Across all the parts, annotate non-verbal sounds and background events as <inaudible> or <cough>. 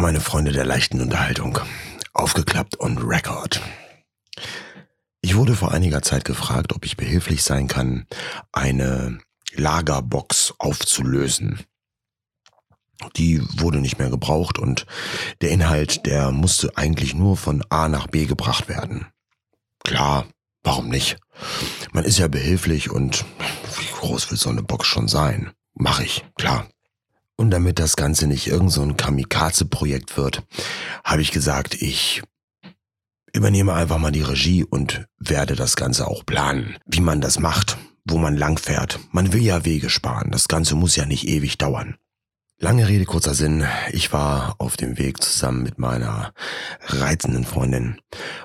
meine Freunde der leichten Unterhaltung. Aufgeklappt on record. Ich wurde vor einiger Zeit gefragt, ob ich behilflich sein kann, eine Lagerbox aufzulösen. Die wurde nicht mehr gebraucht und der Inhalt, der musste eigentlich nur von A nach B gebracht werden. Klar, warum nicht? Man ist ja behilflich und wie groß will so eine Box schon sein? Mach ich, klar. Und damit das Ganze nicht irgend so ein Kamikaze-Projekt wird, habe ich gesagt, ich übernehme einfach mal die Regie und werde das Ganze auch planen, wie man das macht, wo man langfährt. Man will ja Wege sparen, das Ganze muss ja nicht ewig dauern. Lange Rede, kurzer Sinn. Ich war auf dem Weg zusammen mit meiner reizenden Freundin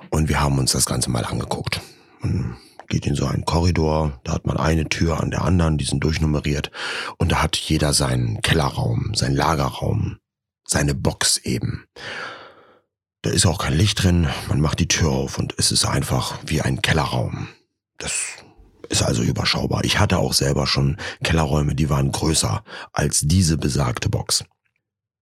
und wir haben uns das Ganze mal angeguckt. Man geht in so einen Korridor, da hat man eine Tür an der anderen, die sind durchnummeriert und da hat jeder seinen Kellerraum, seinen Lagerraum, seine Box eben. Da ist auch kein Licht drin, man macht die Tür auf und es ist einfach wie ein Kellerraum. Das ist also überschaubar. Ich hatte auch selber schon Kellerräume, die waren größer als diese besagte Box.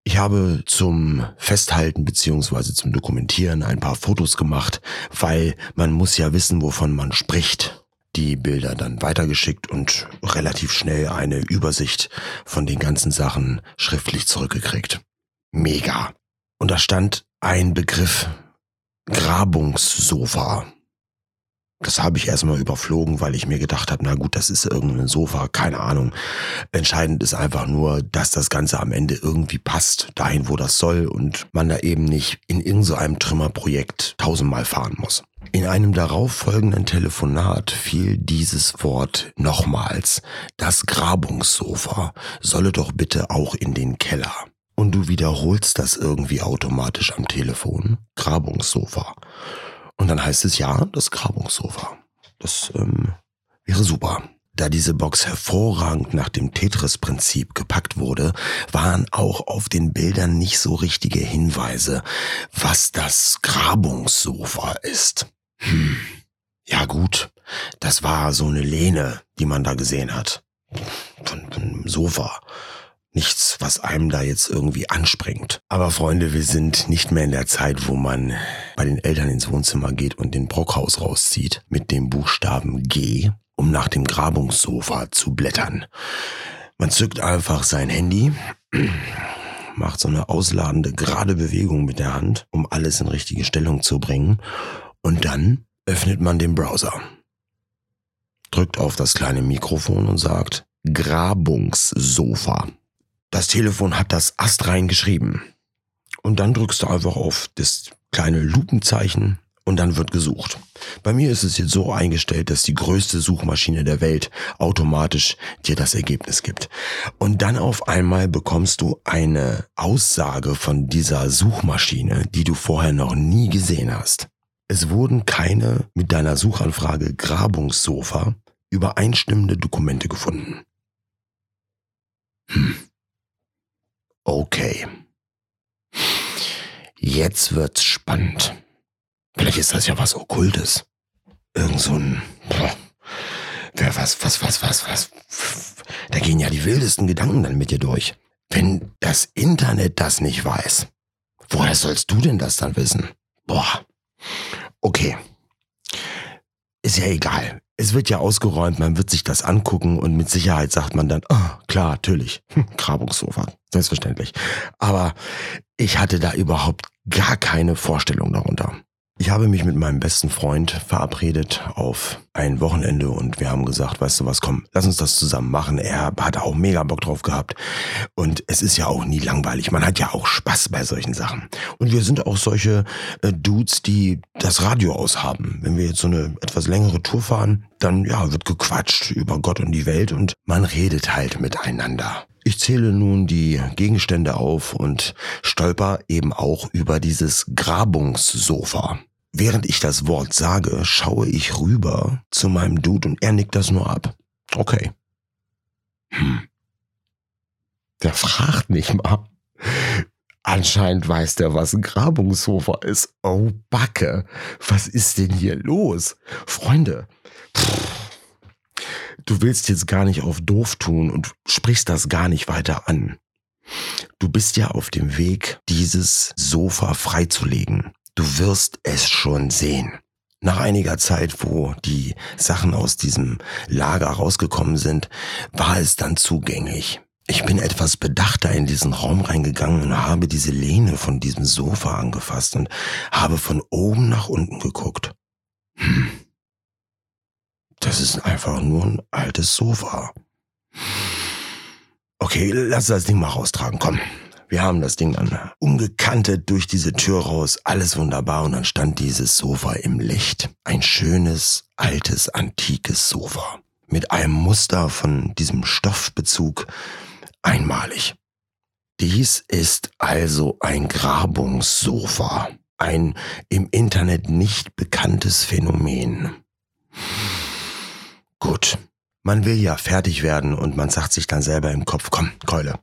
Ich habe zum Festhalten beziehungsweise zum Dokumentieren ein paar Fotos gemacht, weil man muss ja wissen, wovon man spricht. Die Bilder dann weitergeschickt und relativ schnell eine Übersicht von den ganzen Sachen schriftlich zurückgekriegt. Mega. Und da stand ein Begriff Grabungssofa. Das habe ich erstmal überflogen, weil ich mir gedacht habe, na gut, das ist irgendein Sofa, keine Ahnung. Entscheidend ist einfach nur, dass das Ganze am Ende irgendwie passt, dahin, wo das soll und man da eben nicht in irgendeinem Trümmerprojekt tausendmal fahren muss. In einem darauf folgenden Telefonat fiel dieses Wort nochmals. Das Grabungssofa solle doch bitte auch in den Keller. Und du wiederholst das irgendwie automatisch am Telefon. Grabungssofa. Und dann heißt es ja, das Grabungssofa. Das ähm, wäre super. Da diese Box hervorragend nach dem Tetris-Prinzip gepackt wurde, waren auch auf den Bildern nicht so richtige Hinweise, was das Grabungssofa ist. Hm. Ja gut, das war so eine Lehne, die man da gesehen hat. Von, einem Sofa nichts, was einem da jetzt irgendwie anspringt. Aber Freunde, wir sind nicht mehr in der Zeit, wo man bei den Eltern ins Wohnzimmer geht und den Brockhaus rauszieht mit dem Buchstaben G, um nach dem Grabungssofa zu blättern. Man zückt einfach sein Handy, <clears throat> macht so eine ausladende, gerade Bewegung mit der Hand, um alles in richtige Stellung zu bringen. Und dann öffnet man den Browser, drückt auf das kleine Mikrofon und sagt Grabungssofa. Das Telefon hat das astrein geschrieben. Und dann drückst du einfach auf das kleine Lupenzeichen und dann wird gesucht. Bei mir ist es jetzt so eingestellt, dass die größte Suchmaschine der Welt automatisch dir das Ergebnis gibt. Und dann auf einmal bekommst du eine Aussage von dieser Suchmaschine, die du vorher noch nie gesehen hast. Es wurden keine mit deiner Suchanfrage Grabungssofa übereinstimmende Dokumente gefunden. Hm. Okay. Jetzt wird's spannend. Vielleicht ist das ja was Okkultes. Irgend so ein. Wer, was, was, was, was, was. Da gehen ja die wildesten Gedanken dann mit dir durch. Wenn das Internet das nicht weiß, woher sollst du denn das dann wissen? Boah. Okay. Ist ja egal es wird ja ausgeräumt, man wird sich das angucken und mit Sicherheit sagt man dann, oh, klar, natürlich, <laughs> hm, Grabungssofa, selbstverständlich. Aber ich hatte da überhaupt gar keine Vorstellung darunter. Ich habe mich mit meinem besten Freund verabredet auf ein Wochenende und wir haben gesagt, weißt du was, komm, lass uns das zusammen machen. Er hat auch mega Bock drauf gehabt und es ist ja auch nie langweilig. Man hat ja auch Spaß bei solchen Sachen. Und wir sind auch solche äh, Dudes, die das Radio aushaben. Wenn wir jetzt so eine etwas längere Tour fahren, dann ja, wird gequatscht über Gott und die Welt und man redet halt miteinander. Ich zähle nun die Gegenstände auf und stolper eben auch über dieses Grabungssofa. Während ich das Wort sage, schaue ich rüber zu meinem Dude und er nickt das nur ab. Okay. Hm. Der fragt nicht mal. Anscheinend weiß der, was ein Grabungssofa ist. Oh, Backe. Was ist denn hier los? Freunde. Pff, du willst jetzt gar nicht auf doof tun und sprichst das gar nicht weiter an. Du bist ja auf dem Weg, dieses Sofa freizulegen. Du wirst es schon sehen. Nach einiger Zeit, wo die Sachen aus diesem Lager rausgekommen sind, war es dann zugänglich. Ich bin etwas bedachter in diesen Raum reingegangen und habe diese Lehne von diesem Sofa angefasst und habe von oben nach unten geguckt. Hm. Das ist einfach nur ein altes Sofa. Okay, lass das Ding mal raustragen, komm. Wir haben das Ding dann umgekantet durch diese Tür raus, alles wunderbar und dann stand dieses Sofa im Licht. Ein schönes, altes, antikes Sofa. Mit einem Muster von diesem Stoffbezug einmalig. Dies ist also ein Grabungssofa, ein im Internet nicht bekanntes Phänomen. Gut, man will ja fertig werden und man sagt sich dann selber im Kopf, komm, Keule,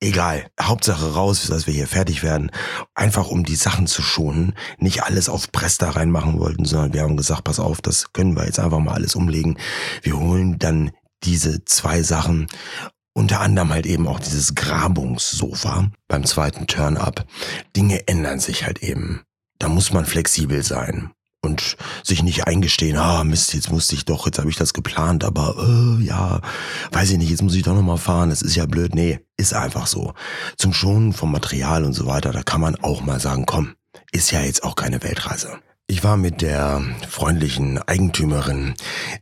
egal, Hauptsache raus, dass wir hier fertig werden. Einfach um die Sachen zu schonen, nicht alles auf Presta reinmachen wollten, sondern wir haben gesagt, pass auf, das können wir jetzt einfach mal alles umlegen. Wir holen dann diese zwei Sachen unter anderem halt eben auch dieses Grabungssofa beim zweiten Turn-up. Dinge ändern sich halt eben. Da muss man flexibel sein und sich nicht eingestehen, ah Mist, jetzt musste ich doch, jetzt habe ich das geplant, aber äh, ja, weiß ich nicht, jetzt muss ich doch nochmal fahren, das ist ja blöd. Nee, ist einfach so. Zum Schonen vom Material und so weiter, da kann man auch mal sagen, komm, ist ja jetzt auch keine Weltreise. Ich war mit der freundlichen Eigentümerin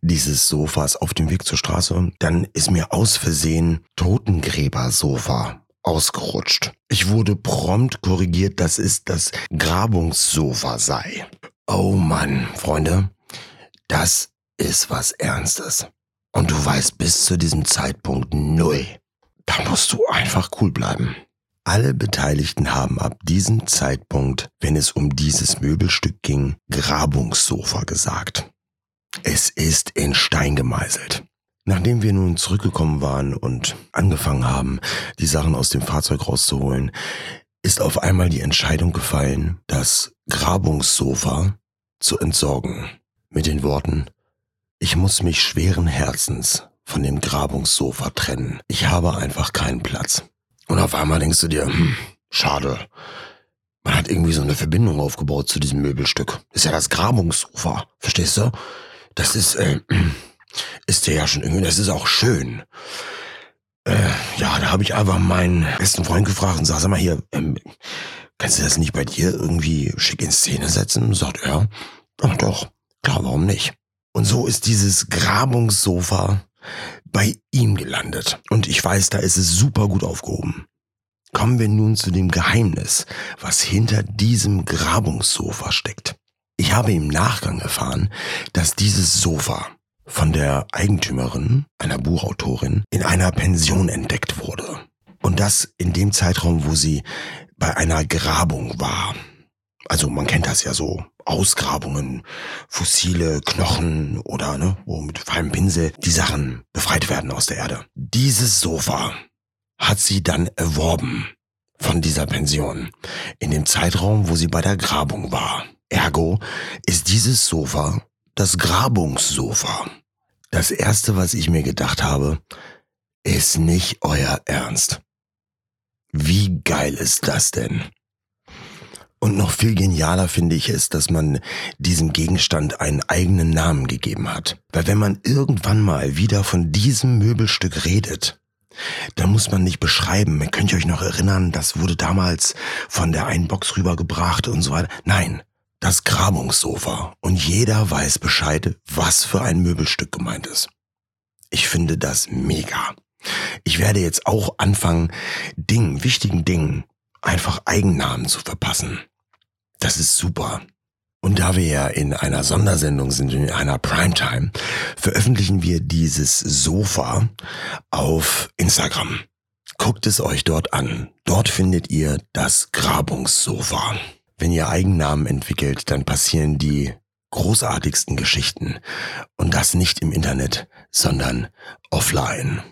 dieses Sofas auf dem Weg zur Straße. Dann ist mir aus Versehen Totengräbersofa ausgerutscht. Ich wurde prompt korrigiert, dass es das Grabungssofa sei. Oh Mann, Freunde, das ist was Ernstes. Und du weißt bis zu diesem Zeitpunkt null. Da musst du einfach cool bleiben. Alle Beteiligten haben ab diesem Zeitpunkt, wenn es um dieses Möbelstück ging, Grabungssofa gesagt. Es ist in Stein gemeißelt. Nachdem wir nun zurückgekommen waren und angefangen haben, die Sachen aus dem Fahrzeug rauszuholen, ist auf einmal die Entscheidung gefallen, das Grabungssofa zu entsorgen. Mit den Worten, ich muss mich schweren Herzens von dem Grabungssofa trennen. Ich habe einfach keinen Platz. Und auf einmal denkst du dir, hm, schade. Man hat irgendwie so eine Verbindung aufgebaut zu diesem Möbelstück. Ist ja das Grabungssofa. Verstehst du? Das ist, äh, <clears throat> ist ja schon irgendwie, das ist auch schön. Äh, ja, da habe ich einfach meinen besten Freund gefragt und sag, sag mal hier, ähm, kannst du das nicht bei dir irgendwie schick in Szene setzen? Sagt er, ach doch, klar, warum nicht? Und so ist dieses Grabungssofa bei ihm gelandet. Und ich weiß, da ist es super gut aufgehoben. Kommen wir nun zu dem Geheimnis, was hinter diesem Grabungssofa steckt. Ich habe im Nachgang erfahren, dass dieses Sofa von der Eigentümerin, einer Buchautorin, in einer Pension entdeckt wurde. Und das in dem Zeitraum, wo sie bei einer Grabung war. Also man kennt das ja so. Ausgrabungen, fossile Knochen oder ne, wo mit feinem Pinsel die Sachen befreit werden aus der Erde. Dieses Sofa hat sie dann erworben von dieser Pension in dem Zeitraum, wo sie bei der Grabung war. Ergo ist dieses Sofa das Grabungssofa. Das erste, was ich mir gedacht habe, ist nicht euer Ernst. Wie geil ist das denn? Und noch viel genialer finde ich es, dass man diesem Gegenstand einen eigenen Namen gegeben hat. Weil wenn man irgendwann mal wieder von diesem Möbelstück redet, dann muss man nicht beschreiben, könnt ihr euch noch erinnern, das wurde damals von der einen Box rübergebracht und so weiter. Nein, das Grabungssofa. Und jeder weiß Bescheid, was für ein Möbelstück gemeint ist. Ich finde das mega. Ich werde jetzt auch anfangen, Dingen, wichtigen Dingen, einfach Eigennamen zu verpassen. Das ist super. Und da wir ja in einer Sondersendung sind, in einer Primetime, veröffentlichen wir dieses Sofa auf Instagram. Guckt es euch dort an. Dort findet ihr das Grabungssofa. Wenn ihr Eigennamen entwickelt, dann passieren die großartigsten Geschichten. Und das nicht im Internet, sondern offline.